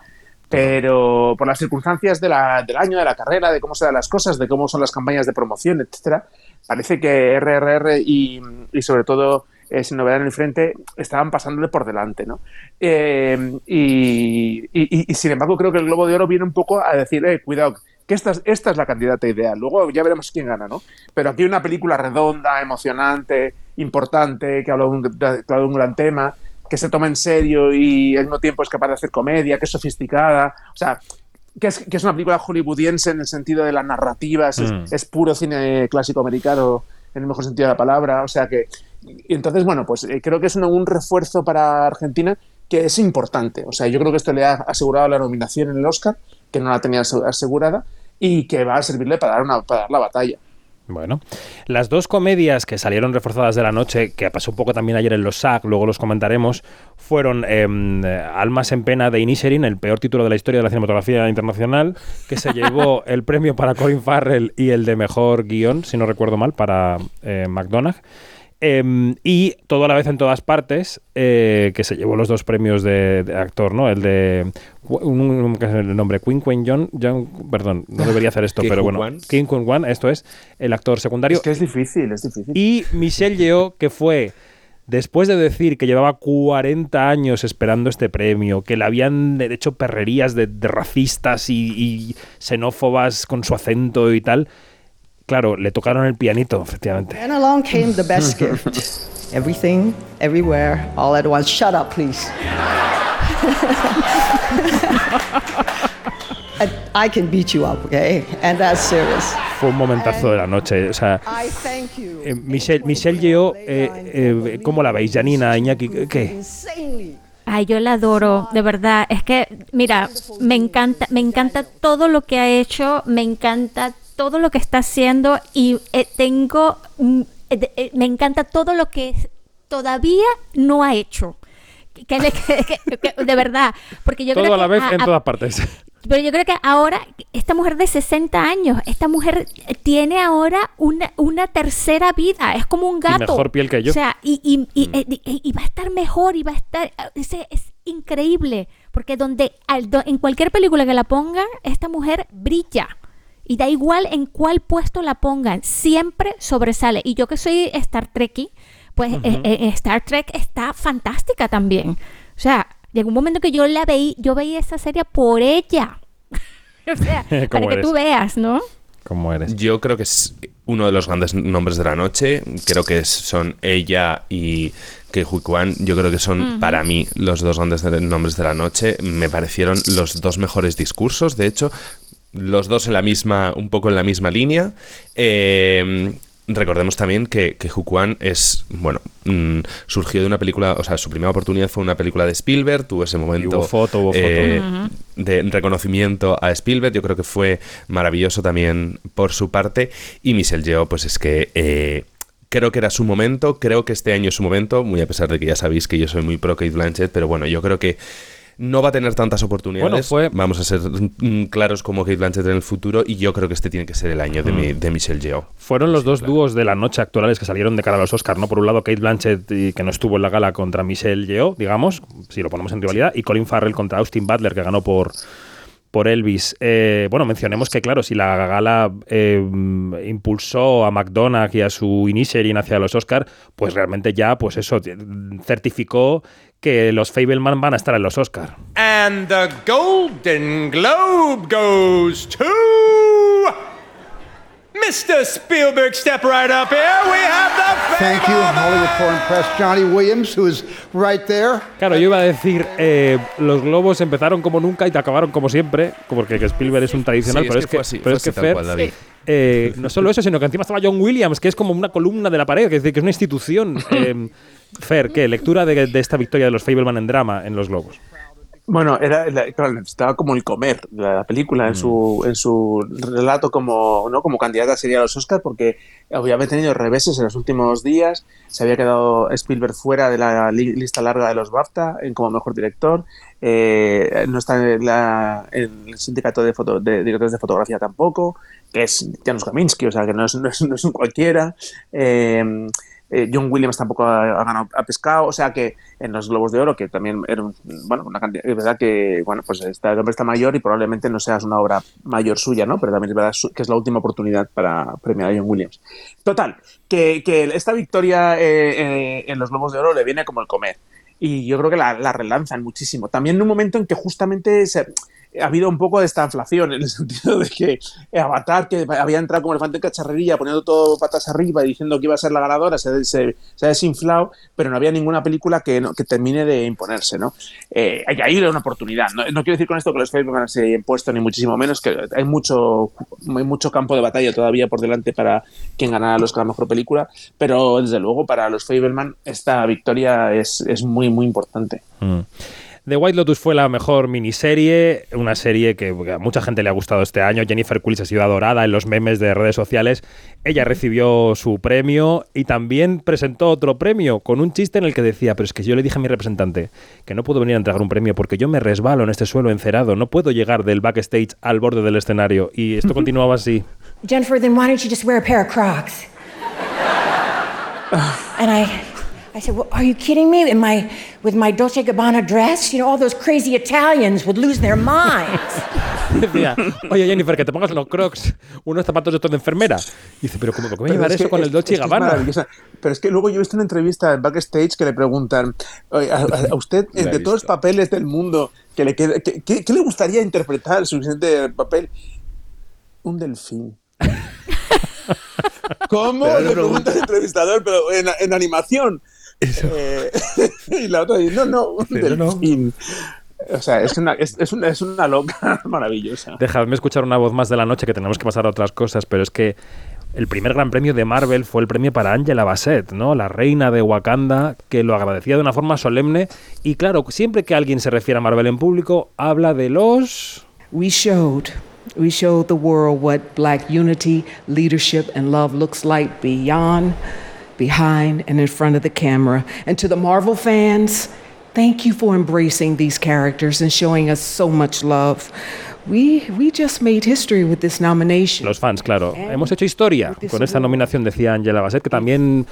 Pero por las circunstancias de la- del año, de la carrera, de cómo se dan las cosas, de cómo son las campañas de promoción, etcétera, parece que RRR y, sobre todo eh, Sin Novedad en el Frente estaban pasándole por delante, ¿no? Eh, y, sin embargo creo que el Globo de Oro viene un poco a decir, eh, cuidado, que esta es, la candidata ideal. Luego ya veremos quién gana, ¿no? Pero aquí una película redonda, emocionante, importante, que habla de un, de un gran tema, que se toma en serio y al mismo tiempo es capaz de hacer comedia, que es sofisticada. O sea, que es, que es una película hollywoodiense en el sentido de la narrativa, es, Mm. es puro cine clásico americano en el mejor sentido de la palabra. O sea que. Y entonces, bueno, pues eh, creo que es un, un refuerzo para Argentina que es importante. O sea, yo creo que esto le ha asegurado la nominación en el Oscar, que no la tenía ase- asegurada, y que va a servirle para dar, una, para dar la batalla. Bueno, las dos comedias que salieron reforzadas de la noche, que pasó un poco también ayer en los SAG, luego los comentaremos, fueron em, Almas en Pena de Inisherin, el peor título de la historia de la cinematografía internacional, que se llevó el premio para Colin Farrell y el de mejor guion, si no recuerdo mal, para eh, McDonagh. Em, y todo a la vez en todas partes, eh, que se llevó los dos premios de, de actor, ¿no? El de. Un, un- ¿qué es el nombre? Quinn Quinn John, John. Perdón, no debería hacer esto, pero bueno. Kim Kwon Wan, esto es el actor secundario. Es que es difícil, es difícil. Y Michelle Yeoh, que fue después de decir que llevaba 40 años esperando este premio, que le habían hecho perrerías de, de racistas y, y xenófobas con su acento y tal, claro, le tocaron el pianito, efectivamente. And along came the best gift. Everything, everywhere, all at once. Shut up, please. I, I can beat you up, okay? And that's serious. Fue un momentazo de la noche. O sea, I thank you. eh, Michelle, Michelle Yeoh, eh, eh, ¿cómo la veis? Janina, Iñaki, ¿qué? Ay, yo la adoro, de verdad. Es que, mira, me encanta, me encanta todo lo que ha hecho, me encanta todo lo que está haciendo y eh, tengo, mm, eh, eh, me encanta todo lo que todavía no ha hecho. Que- que que- de verdad, porque yo Todo creo a la que vez a- en a- todas partes. pero yo creo que ahora, esta mujer de 60 años, esta mujer tiene ahora una, una tercera vida, es como un gato. mejor piel que yo. O sea, y, y- y- eh, y- y va a estar mejor y va a estar... Es, es increíble, porque donde al- do- en cualquier película que la pongan, esta mujer brilla. Y da igual en cuál puesto la pongan, siempre sobresale. Y yo que soy Star Trekkie, pues eh, eh, Star Trek está fantástica también. O sea, llegó un momento que yo la veí, yo veía esa serie por ella. o sea, para ¿Cómo que tú veas, ¿no? ¿Cómo eres? Yo creo que es uno de los grandes nombres de la noche. Creo que son ella y que Kwan. Yo creo que son para mí los dos grandes de- nombres de la noche. Me parecieron los dos mejores discursos. De hecho, los dos en la misma, un poco en la misma línea. Eh, recordemos también que, que Kwan es, bueno, mm, surgió de una película, o sea, su primera oportunidad fue una película de Spielberg, tuvo ese momento hubo foto, hubo foto. eh, de reconocimiento a Spielberg. Yo creo que fue maravilloso también por su parte. Y Michelle Yeoh, pues es que eh, creo que era su momento. Creo que este año es su momento, muy a pesar de que ya sabéis que yo soy muy pro Kate Blanchett, pero bueno, yo creo que no va a tener tantas oportunidades. Bueno, fue- Vamos a ser mm, claros como Kate Blanchett en el futuro y yo creo que este tiene que ser el año de, mi- de Michelle Yeoh. Fueron los dos dúos de la noche actuales que salieron de cara a los Oscars, ¿no? Por un lado, Kate Blanchett, y que no estuvo en la gala contra Michelle Yeoh, digamos, si lo ponemos en rivalidad, y Colin Farrell contra Austin Butler, que ganó por, por Elvis. Eh, bueno, mencionemos que, claro, si la gala eh, impulsó a McDonagh y a su Inisherin hacia los Oscars, pues realmente ya, pues eso, certificó que los Fableman van a estar en los Oscars. And the Golden Globe goes to Mr. Spielberg. Step right up here. We have the Thank you, Hollywood Foreign Press. Johnny Williams, who is right there. Claro, yo iba a decir, eh, los globos empezaron como nunca y te acabaron como siempre, porque que Spielberg es un tradicional, Sí, es pero que es que, así, pero es que Fer, cual, David. eh, no solo eso, sino que encima estaba John Williams, que es como una columna de la pared, que es, decir, que es una institución. Eh, Fer, ¿qué? Lectura de, de esta victoria de los Fableman en drama en los globos. Bueno, era, era- claro, necesitaba como el comer la, la película en su en su relato como no como candidata sería a los Oscars porque había tenido reveses en los últimos días, se había quedado Spielberg fuera de la li- lista larga de los BAFTA en como mejor director, eh, no está en, la- en el sindicato de, foto- de directores de fotografía tampoco, que es Janusz Kaminski, o sea que no es, no es, no es un cualquiera. eh, eh, John Williams tampoco ha, ganado ha pescado, o sea que en los Globos de Oro, que también era bueno, una cantidad, es verdad que bueno, pues está, el hombre está mayor y probablemente no sea una obra mayor suya, ¿no? Pero también es verdad que es la última oportunidad para premiar a John Williams. Total, que, que esta victoria eh, eh, en los Globos de Oro le viene como el comer. Y yo creo que la, la relanzan muchísimo. También en un momento en que justamente se- ha habido un poco de esta inflación, en el sentido de que Avatar, que había entrado como elefante en cacharrería, poniendo todo patas arriba y diciendo que iba a ser la ganadora, se, se- se ha desinflado, pero no había ninguna película que, no- que termine de imponerse, ¿no? Eh, hay ahí una oportunidad. No, no quiero decir con esto que los Facebook se hayan puesto, ni muchísimo menos, que hay mucho, hay mucho campo de batalla todavía por delante para quien ganara los Oscar a Mejor Película, pero desde luego para los Fableman esta victoria es, es muy, muy importante. Mm. The White Lotus fue la mejor miniserie, una serie que, a mucha gente le ha gustado este año. Jennifer Coolidge ha sido adorada en los memes de redes sociales. Ella recibió su premio y también presentó otro premio con un chiste en el que decía, pero es que yo le dije a mi representante que no puedo venir a entregar un premio porque yo me resbalo en este suelo encerado, no puedo llegar del backstage al borde del escenario. Y esto continuaba así. Jennifer, then why don't you just wear a pair of Crocs? and I, I said, well, are you kidding me? In my, with my Dolce Gabbana dress, you know, all those crazy Italians would lose their minds. decía, oye Jennifer, que te pongas los crocs, unos zapatos de estos de enfermera. Y dice, pero ¿cómo, cómo voy a llevar es eso que con es- el Dolce es es Gabbana? maravillosa. Pero es que luego yo he visto una entrevista en backstage que le preguntan "Oye, a, a- a usted, de todos los papeles del mundo, que le quede, que- que- ¿qué le gustaría interpretar su siguiente papel? Un delfín. ¿Cómo? Le pregunta el entrevistador, pero en, en animación. Eh, y la otra dice, no, no, un no. delfín. O sea, es una, es, es una, es una loca maravillosa. Dejadme escuchar una voz más de la noche que tenemos que pasar a otras cosas, pero es que el primer gran premio de Marvel fue el premio para Angela Bassett, ¿no? La reina de Wakanda, que lo agradecía de una forma solemne. Y claro, siempre que alguien se refiere a Marvel en público, habla de los... We showed. We showed the world what black unity, leadership, and love looks like beyond, behind, and in front of the camera. And to the Marvel fans, thank you for embracing these characters and showing us so much love. We, we just made history with this nomination. Los fans, claro. Hemos hecho historia con esta nominación, decía Angela Bassett, que también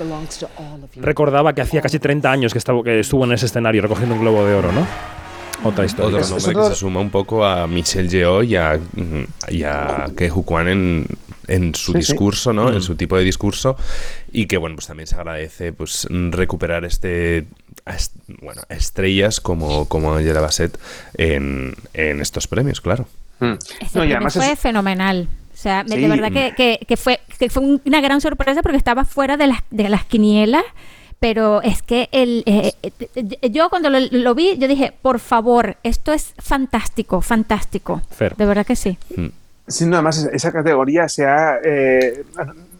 recordaba que hacía casi 30 años que, estaba, que estuvo en ese escenario recogiendo un globo de oro, ¿no? Otra historia. Otro nombre que se suma un poco a Michelle Yeoh y a, y a Kehu Kwan en, en su Sí, discurso, ¿no? Mm. En su tipo de discurso. Y que, bueno, pues también se agradece pues recuperar este a est- bueno, a estrellas como, como Angela Bassett en, en estos premios, claro. Mm. Ese No, y premio además fue es- fenomenal. O sea, Sí. de verdad que, que- que fue, que fue una gran sorpresa porque estaba fuera de las, de las quinielas. Pero es que el, eh, eh, eh, yo cuando lo, lo vi, yo dije, por favor, esto es fantástico, fantástico. Fer. De verdad que sí. Sí, no, además esa- categoría se ha eh,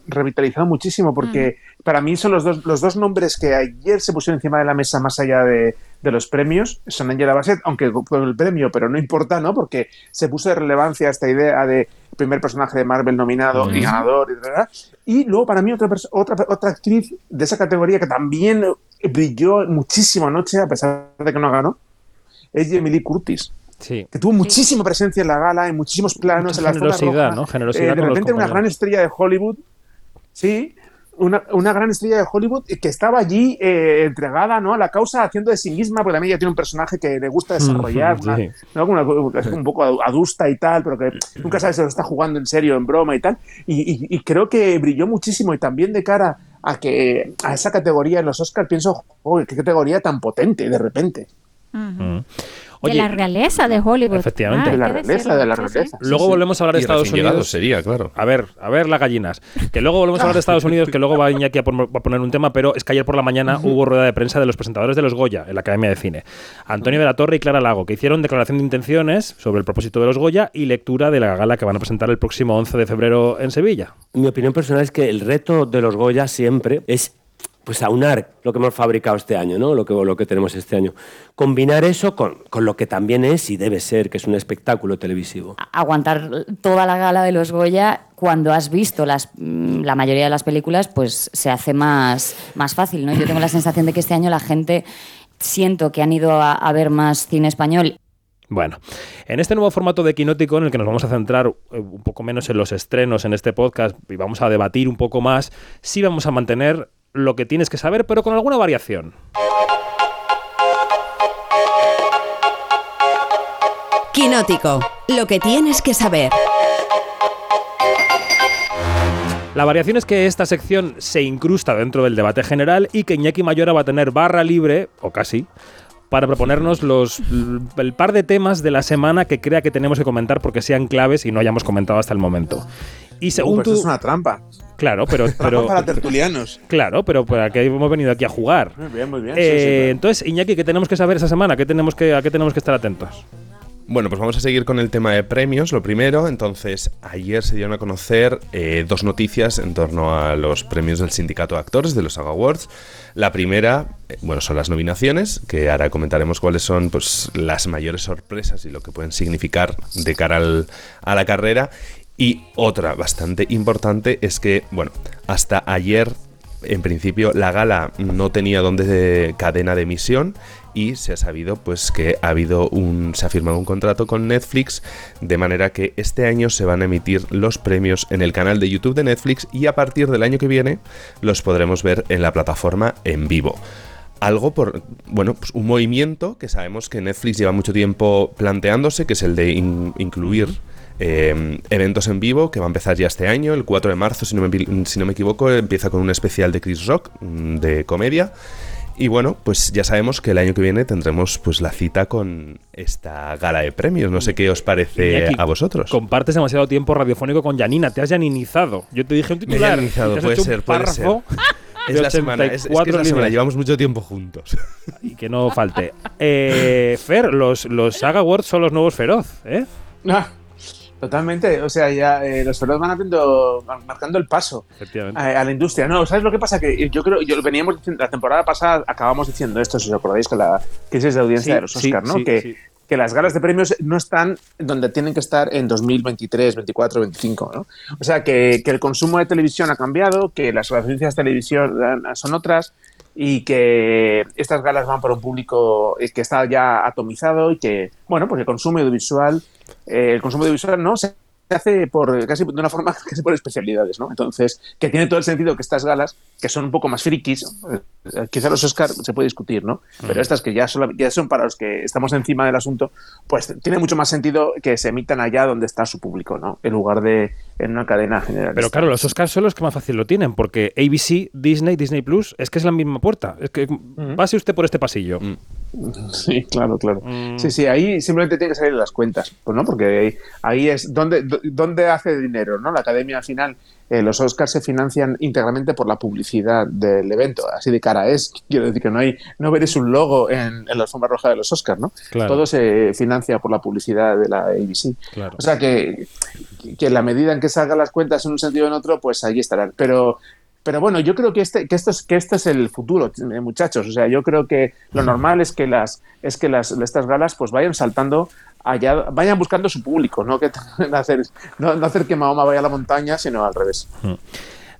revitalizado muchísimo porque para mí son los dos, los dos nombres que ayer se pusieron encima de la mesa más allá de, de los premios. Son Angela Bassett, aunque con el premio, pero no importa, ¿no? Porque se puso de relevancia esta idea de primer personaje de Marvel nominado y ganador. Y, tal, y luego para mí otra, otra, otra actriz de esa categoría que también brilló muchísimo anoche, a pesar de que no ganó, es Jamie Lee Curtis Sí. que tuvo muchísima presencia en la gala, en muchísimos planos, Mucha en la generosidad, roja. ¿no? Generosidad Eh, de repente una gran estrella de Hollywood, sí, una, una gran estrella de Hollywood que estaba allí eh, entregada ¿no? a la causa, haciendo de sí misma, porque también ella tiene un personaje que le gusta desarrollar, Ujú, una- sí. ¿no? Una- es un poco adusta y tal, pero que nunca sabes si lo está jugando en serio, en broma y tal. Y, y- y creo que brilló muchísimo y también de cara a que a esa categoría en los Oscars pienso, "Joder, qué categoría tan potente de repente. De la realeza de Hollywood. Efectivamente. Ah, De la realeza, de la Sí, sí. realeza. Luego volvemos a hablar de Y Estados Unidos. sería, claro. A ver, a ver las gallinas. Que luego volvemos a hablar de Estados Unidos, que luego va Iñaki a poner un tema, pero es que ayer por la mañana hubo rueda de prensa de los presentadores de los Goya en la Academia de Cine. Antonio de la Torre y Clara Lago, que hicieron declaración de intenciones sobre el propósito de los Goya y lectura de la gala que van a presentar el próximo 11 de febrero en Sevilla. Mi opinión personal es que el reto de los Goya siempre es pues aunar lo que hemos fabricado este año, ¿no? Lo que, lo que tenemos este año. Combinar eso con, con lo que también es y debe ser, que es un espectáculo televisivo. aguantar toda la gala de los Goya cuando has visto las, mm, la mayoría de las películas, pues se hace más, más fácil, ¿no? Yo tengo la sensación de que este año la gente siento que han ido a, a ver más cine español Bueno, en este nuevo formato de Quinótico, en el que nos vamos a centrar eh, un poco menos en los estrenos en este podcast y vamos a debatir un poco más, sí vamos a mantener lo que tienes que saber, pero con alguna variación. Quinótico, lo que tienes que saber. La variación es que esta sección se incrusta dentro del debate general y que Iñaki Mayora va a tener barra libre, o casi, para proponernos los, el par de temas de la semana que crea que tenemos que comentar porque sean claves y no hayamos comentado hasta el momento. Y según Uh, tú... esto es una trampa. Claro, pero... Trampa pero para tertulianos. Claro, pero para que hemos venido aquí a jugar. Muy bien, muy bien. Eh, sí, sí, claro. Entonces, Iñaki, ¿qué tenemos que saber esa semana? ¿Qué tenemos que, ¿A qué tenemos que estar atentos? Bueno, pues vamos a seguir con el tema de premios, lo primero. Entonces, ayer se dieron a conocer eh, dos noticias en torno a los premios del Sindicato de Actores de los SAG Awards. La primera, eh, bueno, son las nominaciones, que ahora comentaremos cuáles son pues, las mayores sorpresas y lo que pueden significar de cara al- a la carrera. Y otra bastante importante es que, bueno, hasta ayer en principio la gala no tenía donde de cadena de emisión y se ha sabido pues que ha habido un se ha firmado un contrato con Netflix de manera que este año se van a emitir los premios en el canal de YouTube de Netflix y a partir del año que viene los podremos ver en la plataforma en vivo. algo por, bueno, pues un movimiento que sabemos que Netflix lleva mucho tiempo planteándose, que es el de in- incluir eh, eventos en vivo, que va a empezar ya este año, el 4 de marzo, si no me, si no me equivoco, empieza con un especial de Chris Rock, mm, de comedia. Y bueno, pues ya sabemos que el año que viene tendremos pues la cita con esta gala de premios. No sé qué os parece Iñaki, a vosotros. Compartes demasiado tiempo radiofónico con Janina, te has yaninizado. Yo te dije un Me he titular. te has puede hecho un ser, puede párrafo Es de la semana, es, es que es 84 la semana, llevamos mucho tiempo juntos. Y que no falte. Eh, Fer, los, los Saga Awards son los nuevos feroz, ¿eh? Ah, totalmente. O sea, ya eh, los feroz van van marcando el paso Efectivamente. a, a la industria. No, ¿sabes lo que pasa? Que yo creo, yo veníamos diciendo, la temporada pasada acabamos diciendo esto, si os acordáis, con la crisis de audiencia Sí, de los sí, Oscars, ¿no? sí, que, que las galas de premios no están donde tienen que estar en 2023, 24, 25, ¿no? O sea, que, que el consumo de televisión ha cambiado, que las audiencias de televisión eh, son otras y que estas galas van para un público eh, que está ya atomizado y que, bueno, pues el consumo audiovisual, eh, el consumo audiovisual no se hace por casi de una forma casi por especialidades, ¿no? Entonces, que tiene todo el sentido que estas galas, que son un poco más frikis, eh, quizá los Oscar se puede discutir, ¿no? Pero estas que ya, solo- ya son para los que estamos encima del asunto, pues tiene mucho más sentido que se emitan allá donde está su público, ¿no? En lugar de en una cadena general. Pero claro, los Oscars son los que más fácil lo tienen, porque ABC, Disney, Disney Plus, es que es la misma puerta. Es que pase usted por este pasillo. Sí, claro, claro. Mm. Sí, sí, ahí simplemente tiene que salir las cuentas, pues no, porque ahí, ahí es donde, do- donde hace dinero, ¿no? La academia al final, eh, los Oscars se financian íntegramente por la publicidad del evento, así de cara es. Quiero decir que no hay, no veréis un logo en, en la alfombra roja de los Oscars, ¿no? Claro. Todo se financia por la publicidad de la ABC. Claro. O sea que, que en la medida en que salgan las cuentas en un sentido o en otro, pues ahí estarán. Pero pero bueno, yo creo que este, que esto es, que este es el futuro, eh, muchachos. O sea, yo creo que lo normal es que las, es que las, estas galas pues vayan saltando allá, vayan buscando su público, no que hacer, no, hacer que Mahoma vaya a la montaña, sino al revés.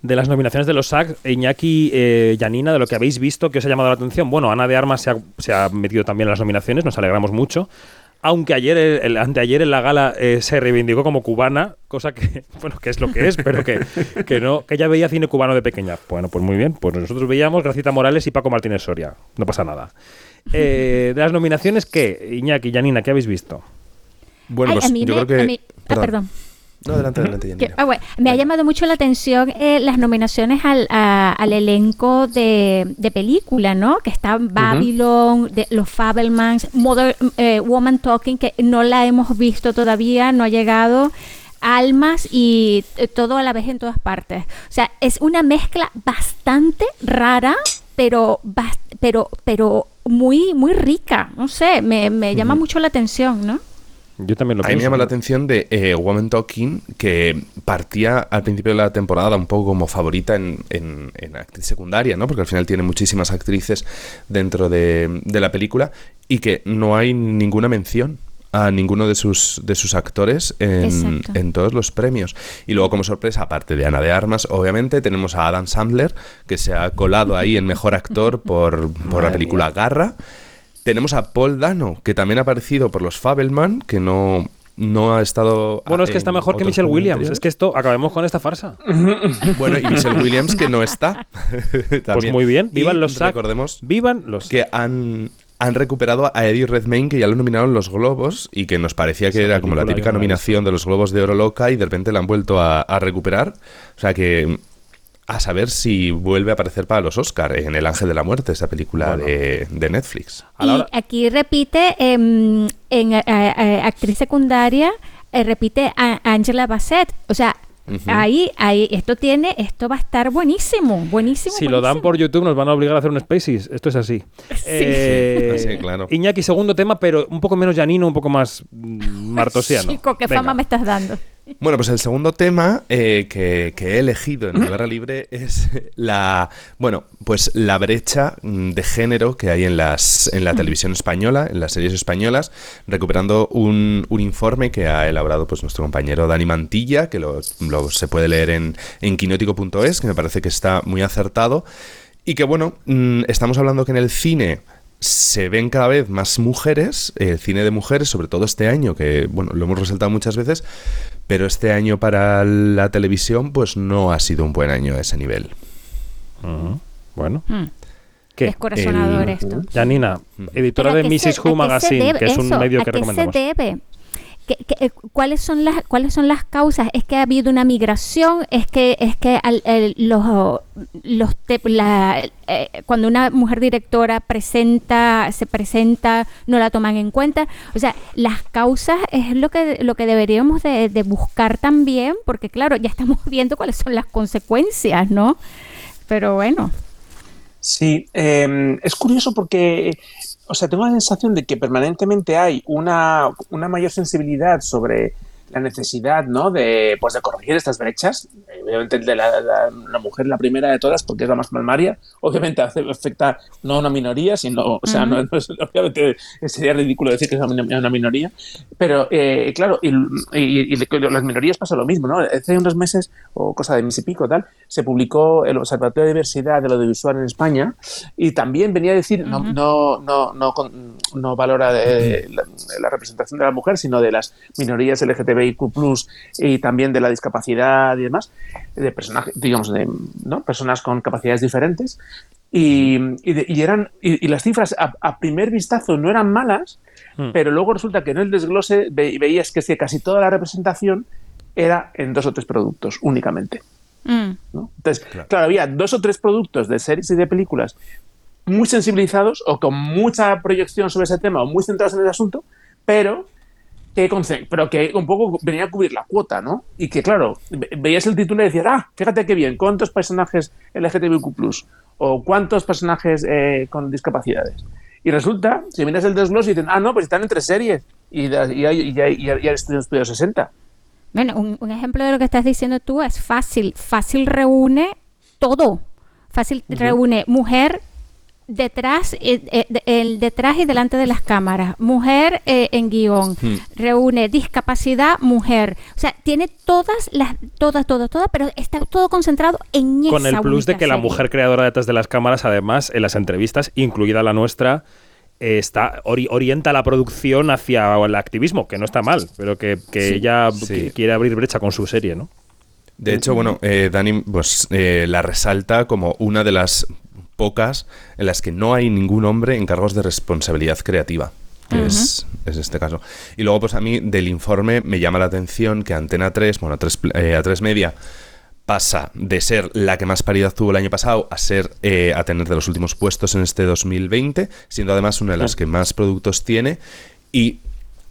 De las nominaciones de los SAG, Iñaki, eh, Yanina, de lo que habéis visto, que os ha llamado la atención. Bueno, Ana de Armas se ha, metido también en las nominaciones, nos alegramos mucho. Aunque ayer, anteayer en la gala eh, se reivindicó como cubana, cosa que, bueno, que es lo que es, pero que, que no, que ella veía cine cubano de pequeña. Bueno, pues muy bien, pues nosotros veíamos Gracita Morales y Paco Martínez Soria. No pasa nada. Eh, de las nominaciones, ¿qué? Iñaki, Yanina, ¿qué habéis visto? Bueno, Ay, pues a mí yo me- creo que. ah, perdón. No, adelante, adelante, Que- ah, bueno, me ha llamado mucho la atención eh, las nominaciones al, a- al elenco de, de película, ¿no? Que está Babylon, de, Los Fabelmans, Mother, eh, Woman Talking, que no la hemos visto todavía, no ha llegado. Almas y eh, todo a la vez en todas partes. O sea, es una mezcla bastante rara, pero, bas- pero, pero muy, muy rica. No sé, me, me llama mucho la atención, ¿no? Yo también lo A mí me llama la atención de eh, Woman Talking, que partía al principio de la temporada un poco como favorita en, en- en actriz secundaria, ¿no? Porque al final tiene muchísimas actrices dentro de, de la película y que no hay ninguna mención a ninguno de sus, de sus actores en, en todos los premios. Y luego, como sorpresa, aparte de Ana de Armas, obviamente, tenemos a Adam Sandler, que se ha colado ahí en Mejor Actor por, por la película Garra. Tenemos a Paul Dano, que también ha aparecido por los Fabelman, que no, no ha estado. Bueno, es que está mejor que Michelle Williams. anteriores. Es que esto, acabemos con esta farsa. Bueno, y Michelle Williams, que no está. Pues muy bien, vivan Y los SAG. Recordemos Vivan los que han, han recuperado a Eddie Redmayne, que ya lo nominaron los Globos y que nos parecía que Esa era como la típica nominación de los Globos de Oro loca y de repente la han vuelto a, a recuperar. O sea que a saber si vuelve a aparecer para los Oscar en El Ángel de la Muerte, esa película de, de Netflix. Y aquí repite em, en eh, eh, actriz secundaria, eh, repite a Angela Bassett. O sea, ahí, ahí, esto tiene, esto va a estar buenísimo, buenísimo. Si lo dan por YouTube nos van a obligar a hacer un Spaces. Esto es así. Eh, Sí, claro. Iñaki, segundo tema, pero un poco menos llanino, un poco más mm, martosiano. Chico, qué Venga. fama me estás dando. Bueno, pues el segundo tema eh, que, que he elegido en mi barra libre es la, bueno, pues la brecha mm, de género que hay en las en la televisión española, en las series españolas, recuperando un, un informe que ha elaborado pues nuestro compañero Dani Mantilla, que lo, lo se puede leer en, en quinótico.es, que me parece que está muy acertado. Y que bueno, mm, estamos hablando que en el cine se ven cada vez más mujeres, el cine de mujeres, sobre todo este año, que bueno, lo hemos resaltado muchas veces, pero este año para la televisión, pues no ha sido un buen año a ese nivel. Bueno. Mm. ¿Qué? descorazonador El- esto. Janina, editora Pero de ¿a qué Mrs. Who Magazine, debe que es un eso? medio ¿A que qué recomendamos. se debe? ¿Qué- qué- eh, ¿Cuáles son las cuáles son las causas? Es que ha habido una migración, es que es que al- el- los los te- la- eh, cuando una mujer directora presenta se presenta no la toman en cuenta, o sea las causas es lo que lo que deberíamos de, de buscar también, porque claro ya estamos viendo cuáles son las consecuencias, ¿no? Pero bueno. Sí, eh, es curioso porque, o sea, tengo la sensación de que permanentemente hay una, una mayor sensibilidad sobre la necesidad, ¿no? De, pues, de corregir estas brechas. Obviamente de la, la- la mujer la primera de todas porque es la más palmaria. Obviamente afecta no a una minoría, sino, o sea, no, no es- obviamente sería ridículo decir que es una, min- una minoría. Pero, eh, claro, y, y- y las minorías pasa lo mismo, ¿no? Hace unos meses, o cosa de mes y pico, tal, se publicó el Observatorio de Diversidad del Audiovisual en España y también venía a decir, no, no, no, no, con- no valora eh, la, la representación de la mujer, sino de las minorías LGTBIQ+, y también de la discapacidad y demás, de personajes, digamos, de ¿no? personas con capacidades diferentes. Y, y de- y eran, y, y las cifras a, a primer vistazo no eran malas, Hmm. pero luego resulta que en el desglose ve- veías que, es que casi toda la representación era en dos o tres productos únicamente. ¿no? Entonces, claro. había dos o tres productos de series y de películas muy sensibilizados o con mucha proyección sobre ese tema o muy centrados en el asunto, pero que, pero que un poco venía a cubrir la cuota, ¿no? Y que, claro, ve- veías el título y decías, ah, fíjate qué bien, ¿cuántos personajes LGTBIQ+, o cuántos personajes eh, con discapacidades? Y resulta, si miras el desglose y dicen, ah, no, pues están entre series y, da- y, hay, y, hay, y hay- y hay estudios estudio 60. Bueno, un, un ejemplo de lo que estás diciendo tú es fácil. Fácil reúne todo. Fácil reúne mujer detrás, eh, eh, de- el detrás y delante de las cámaras, mujer eh, en guion, Hmm. reúne discapacidad, mujer. O sea, tiene todas las, todas, todas, todas, pero está todo concentrado en Con el plus de que la mujer creadora detrás de las cámaras, además, en las entrevistas, incluida la nuestra, eh, está ori- orienta la producción hacia el activismo, que no está mal, pero que, que Sí. ella Sí. que quiere abrir brecha con su serie, ¿no? De hecho, bueno, eh, Dani pues, eh, la resalta como una de las pocas en las que no hay ningún hombre en cargos de responsabilidad creativa. Que es, es este caso. Y luego, pues a mí del informe me llama la atención que Antena 3, bueno, a 3, eh, a 3 Media, pasa de ser la que más paridad tuvo el año pasado a ser eh, a tener de los últimos puestos en este 2020, siendo además una de las que más productos tiene. Y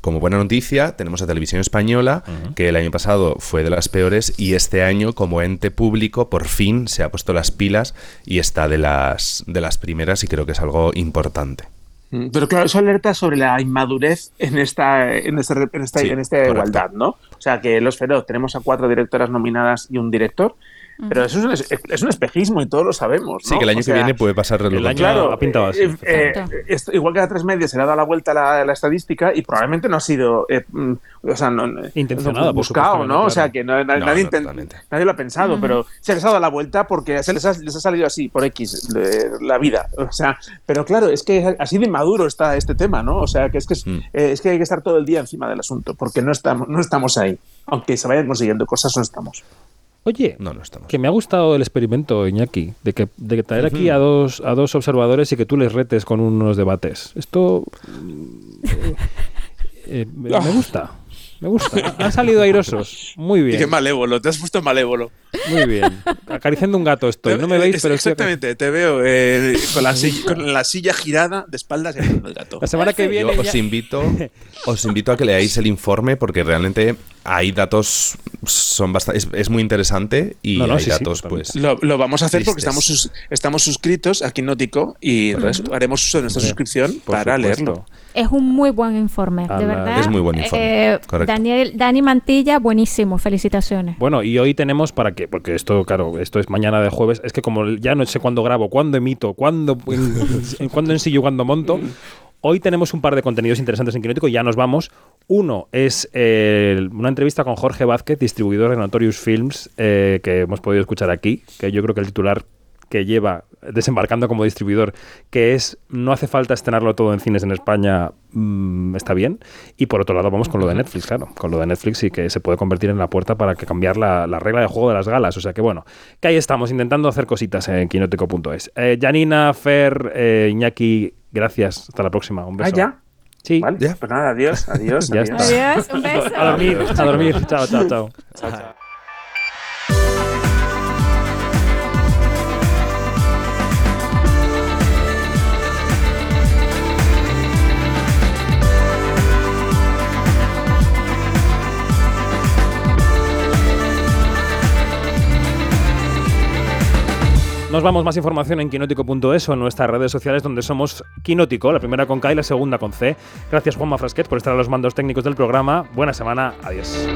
como buena noticia, tenemos a Televisión Española, que el año pasado fue de las peores y este año, como ente público, por fin se ha puesto las pilas y está de las, de las primeras y creo que es algo importante. Mm, Pero claro, eso alerta sobre la inmadurez en esta, en esta, en esta, Sí, en esta igualdad, ¿no? O sea, que Los Feroz tenemos a cuatro directoras nominadas y un director, pero eso es un, es- un espejismo y todos lo sabemos. Sí, que el año O que viene puede pasar lo el año contrario. ha pintado así, eh, eh, esto- igual que a tres medios se le ha dado la vuelta a la, la estadística y probablemente no ha sido eh, mm, o sea, no, no- Intencionada, no, por buscado, ¿no? claro. O sea, que no- na- No, nadie, lo ha pensado, pero se les ha dado la vuelta porque se les ha, les ha salido así, por X, eh, la vida. O sea, pero claro, es que así de maduro está este tema, ¿no? O sea, que es que, es, Mm. eh, es que hay que estar todo el día encima del asunto, porque no estamos, no estamos ahí. Aunque se vayan consiguiendo cosas, no estamos. Oye, No, no estamos. que me ha gustado el experimento, Iñaki, de que de traer aquí a dos, a dos observadores y que tú les retes con unos debates. Esto mm, eh, eh, me, me gusta. Me gusta. Han salido airosos. Muy bien. Qué malévolo, te has puesto malévolo. Muy bien. Acariciando un gato estoy. No me veis, Es- pero estoy Exactamente, te veo eh, con, la silla, con la silla girada de espaldas y el gato. La semana que Yo viene. os ya- invito, os invito a que leáis el informe porque realmente hay datos, son bastante, es, es muy interesante y No, no, hay sí, sí, datos totalmente. pues Lo, lo vamos a hacer porque Tristes. estamos, sus- estamos suscritos aquí en Nótico y haremos uso de nuestra suscripción para supuesto. leerlo. Es un muy buen informe, Ala, de verdad. es muy buen informe, Eh. Daniel, Dani Mantilla, buenísimo, felicitaciones. Bueno, y hoy tenemos para que, porque esto, claro, esto es mañana de jueves, es que como ya no sé cuándo grabo, cuándo emito, cuándo, cuándo ensillo, cuándo monto, hoy tenemos un par de contenidos interesantes en Quinótico y ya nos vamos. Uno es eh, una entrevista con Jorge Vázquez, distribuidor de Notorious Films, eh, que hemos podido escuchar aquí, que yo creo que el titular que lleva desembarcando como distribuidor, que es no hace falta estrenarlo todo en cines en España, mm, está bien. Y por otro lado, vamos con lo de Netflix, claro, con lo de Netflix y que se puede convertir en la puerta para que cambiar la, la regla de juego de las galas. O sea que bueno, que ahí estamos intentando hacer cositas en quinótico.es. Eh, Janina, Fer, eh, Iñaki, gracias. Hasta la próxima. Un Ah, beso. ya. Sí. Vale, pues nada, adiós, adiós. Ya adiós. está. Adiós, un beso. A dormir, a dormir. Chao, chao, chao. Chao, chao. Nos vamos más información en quinótico.es o en nuestras redes sociales donde somos Quinótico, la primera con K y la segunda con C. Gracias Juanma Frasquet por estar a los mandos técnicos del programa. Buena semana, adiós.